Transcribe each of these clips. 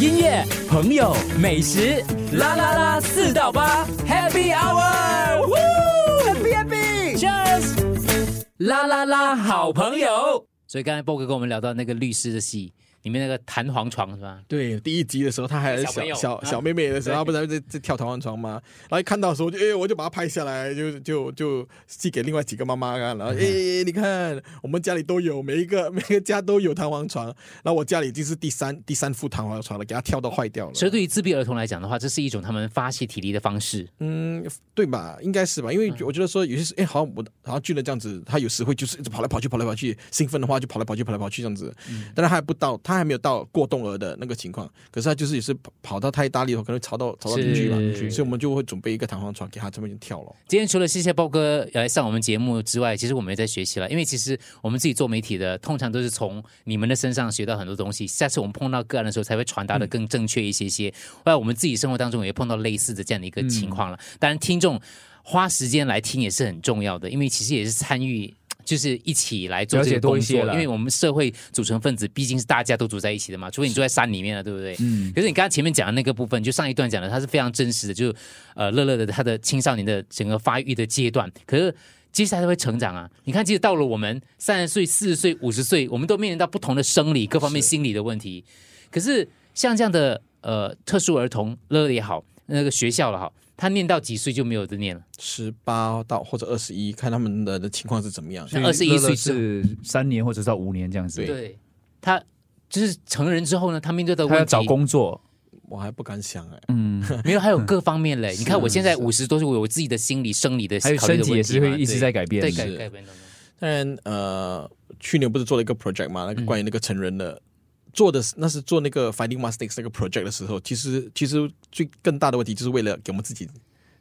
音乐、朋友、美食，啦啦啦，四到八，Happy Hour，Happy Happy，Cheers，啦啦啦，好朋友。所以刚才波哥跟我们聊到那个律师的戏。里面那个弹簧床是吧？对，第一集的时候他还是小小小妹妹的时候，他不是在在跳弹簧床吗？然后一看到的时候，就哎，我就把它拍下来，就就就寄给另外几个妈妈看。然后哎，你看我们家里都有，每一个 每个家都有弹簧床。然后我家里已经是第三第三副弹簧床了，给它跳到坏掉了。所以对于自闭儿童来讲的话，这是一种他们发泄体力的方式。嗯，对吧？应该是吧？因为我觉得说有些是哎，好像我好像巨人这样子，他有时会就是一直跑来跑去，跑来跑去，兴奋的话就跑来跑去，跑来跑去这样子。嗯但是还不到，他还没有到过动儿的那个情况。可是他就是也是跑到太大力，可能吵到吵到邻居嘛。所以我们就会准备一个弹簧床给他这边跳了。今天除了谢谢包哥来上我们节目之外，其实我们也在学习了。因为其实我们自己做媒体的，通常都是从你们的身上学到很多东西。下次我们碰到个案的时候，才会传达的更正确一些些。后来我们自己生活当中也碰到类似的这样的一个情况了。当然，听众花时间来听也是很重要的，因为其实也是参与。就是一起来做这些工作，因为我们社会组成分子毕竟是大家都住在一起的嘛，除非你住在山里面了，对不对？嗯。可是你刚刚前面讲的那个部分，就上一段讲的，它是非常真实的，就呃乐乐的他的青少年的整个发育的阶段。可是接下来会成长啊！你看，其实到了我们三十岁、四十岁、五十岁，我们都面临到不同的生理各方面心理的问题。可是像这样的呃特殊儿童，乐乐也好，那个学校了哈。他念到几岁就没有得念了？十八到或者二十一，看他们的的情况是怎么样。二十一岁是三年或者到五年这样子。对，他就是成人之后呢，他面对的问题，找工作，我还不敢想哎。嗯，没有，还有各方面嘞。你看我现在五十多岁，我自己的心理、生理的，还有身体也是会一直在改变，对改改变。当然，呃，去年不是做了一个 project 嘛，那个关于那个成人的。做的那是做那个 finding mistakes 那个 project 的时候，其实其实最更大的问题就是为了给我们自己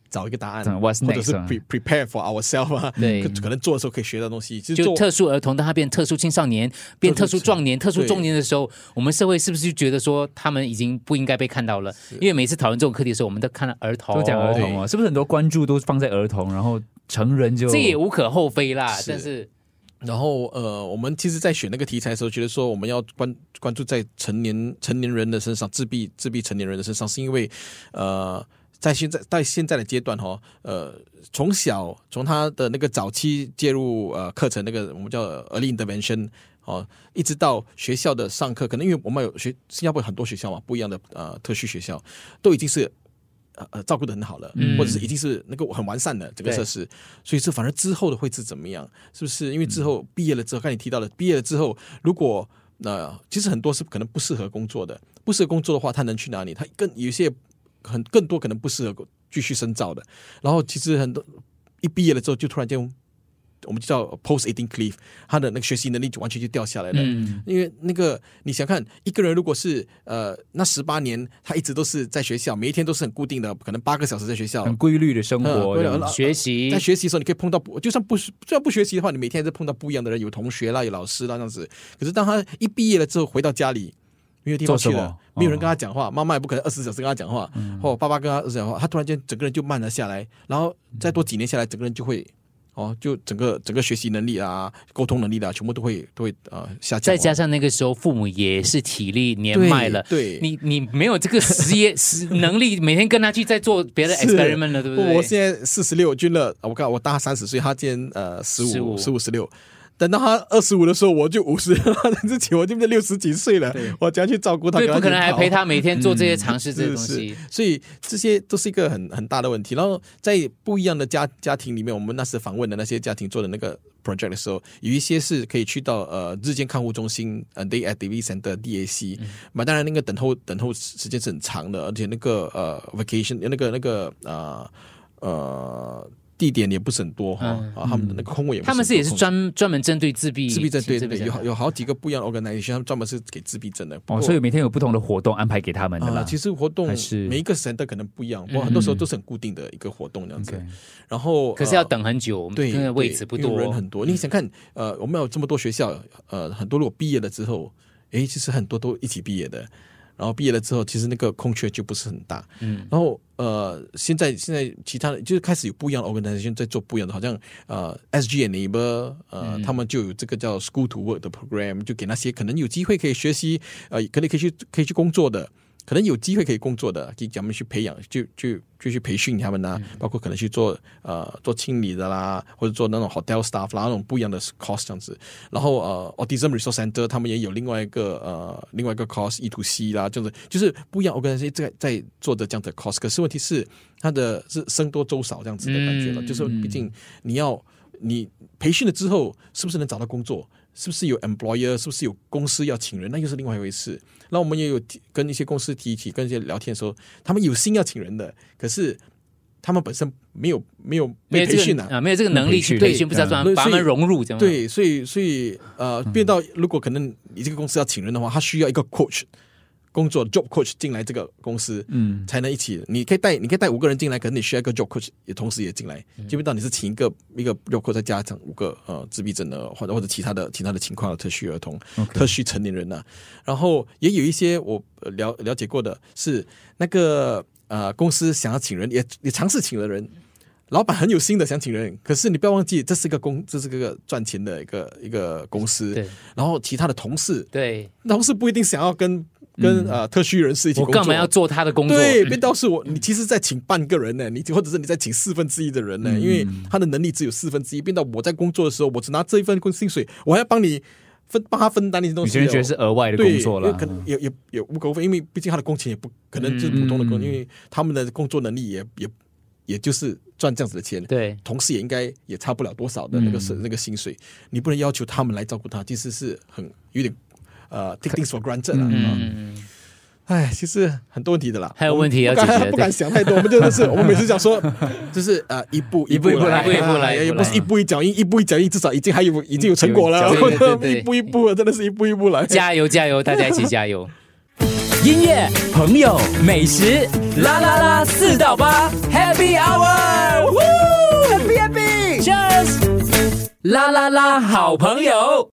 找一个答案，或者是 pre prepare for ourselves 啊，对，可能做的时候可以学到东西。就特殊儿童，当他变特殊青少年、变特殊壮年、特殊中年的时候，我们社会是不是就觉得说他们已经不应该被看到了？因为每次讨论这种课题的时候，我们都看到儿童，都讲儿童啊，是不是很多关注都放在儿童，然后成人就这也无可厚非啦，但是。然后呃，我们其实，在选那个题材的时候，觉得说我们要关关注在成年成年人的身上，自闭自闭成年人的身上，是因为呃，在现在在现在的阶段哈，呃，从小从他的那个早期介入呃课程，那个我们叫 early intervention 哦，一直到学校的上课，可能因为我们有学新加坡很多学校嘛，不一样的呃特需学校，都已经是。呃呃，照顾的很好了，或者是已经是那个很完善的这个设施，所以是反而之后的会是怎么样？是不是因为之后毕业了之后，刚你提到了毕业了之后，如果那其实很多是可能不适合工作的，不适合工作的话，他能去哪里？他更有些很更多可能不适合继续深造的。然后其实很多一毕业了之后，就突然间。我们就叫 post eating cliff，他的那个学习能力就完全就掉下来了。嗯，因为那个你想看一个人，如果是呃那十八年，他一直都是在学校，每一天都是很固定的，可能八个小时在学校，很规律的生活，学习。在学习的时候，你可以碰到，就算不就算不学习的话，你每天在碰到不一样的人，有同学啦，有老师啦这样子。可是当他一毕业了之后，回到家里没有地方去了，没有人跟他讲话，妈妈也不可能二十四小时跟他讲话，或爸爸跟他二十讲话，他突然间整个人就慢了下来，然后再多几年下来，整个人就会。哦，就整个整个学习能力啊，沟通能力的，全部都会都会呃下降。再加上那个时候父母也是体力年迈了，对，你你没有这个实业实能力，每天跟他去在做别的 experiment 了，对不对？我现在四十六，君乐，我看我大三十岁，他今年呃十五十五十六。等到他二十五的时候，我就五十 自己我就六十几岁了，我怎样去照顾他？对，不可能还陪他每天做这些尝试这些东西，所以这些都是一个很很大的问题。然后在不一样的家家庭里面，我们那时访问的那些家庭做的那个 project 的时候，有一些是可以去到呃日间看护中心呃 day activity 的 DAC，那当然那个等候等候时间是很长的，而且那个呃 vacation 那个那个呃呃。地点也不是很多哈，啊，他们的那个空位也他们是也是专专门针对自闭自闭症对对，有有好几个不一样的 organization，他们专门是给自闭症的。哦，所以每天有不同的活动安排给他们的啦。其实活动是每一个时段可能不一样，我很多时候都是很固定的一个活动这样子。然后可是要等很久，对，因为位置不多，人很多。你想看，呃，我们有这么多学校，呃，很多如果毕业了之后，哎，其实很多都一起毕业的。然后毕业了之后，其实那个空缺就不是很大。嗯，然后呃，现在现在其他的就是开始有不一样的 organization 在做不一样的，好像呃 SG Enable 呃，他们就有这个叫 School to Work 的 program，就给那些可能有机会可以学习呃，可能可以去可以去工作的可能有机会可以工作的，给咱们去培养，就就就去培训他们呐、包括可能去做呃做清理的啦，或者做那种 hotel staff 啦，那种不一样的 course 这样子。然后呃，autism resource center 他们也有另外一个呃另外一个 course E to C 啦，这样子就是不一样。我跟这在在做的这样的 course，可是问题是它的是僧多粥少这样子的感觉了，嗯就是毕竟你要你培训了之后，是不是能找到工作？是不是有 employer？是不是有公司要请人？那又是另外一回事。那我们也有跟一些公司提起，跟一些聊天的时候，他们有心要请人的，可是他们本身没有没有没有这被培训啊。个啊，没有这个能力去对培训，不知道怎么把他们融入，这样对，所以所以呃，变到如果可能你这个公司要请人的话，他需要一个 coach 工作 job coach 进来这个公司，嗯，才能一起。你可以带你可以带五个人进来，可能你需要一个 job coach 也同时也进来。基本上你是请一个一个 job coach 再加上五个呃自闭症的或者或者其他的其他的情况的特需儿童、特需成年人呐、然后也有一些我呃了了解过的是那个呃公司想要请人，也也尝试请了人。老板很有心的想请人，可是你不要忘记，这是一个公，这是个赚钱的一个一个公司。对然后其他的同事，对，同事不一定想要跟跟、呃特需人士一起我工作。干嘛要做他的工作？对，变到是我，你其实在请半个人呢，你或者是你在请四分之一的人呢，嗯因为他的能力只有四分之一，变到我在工作的时候，我只拿这一份工薪水，我还要帮你分帮他分担那些东西哦。有些人觉得是额外的工作了可，能也也也无可厚非，因为毕竟他的工钱也不可能就是普通的工，嗯因为他们的工作能力也也也就是赚这样子的钱。对同事也应该也差不了多少的那个是、嗯那个薪水，你不能要求他们来照顾他，其实是很有点呃 take things for granted 啦。嗯嗯，哎，其实很多问题的啦，还有问题要解决不敢想太多，我们真的 是我们每次讲说，就是呃一步一步一步来一步一步来也不是一步一脚印，一步一脚印，至少已经还有已经有成果了。一步一步，真的是一步一步来。加油加油，大家一起加油！音乐、朋友、美食，啦啦啦，四到八，Happy Hour，Happy Happy，Cheers，啦啦啦，好朋友。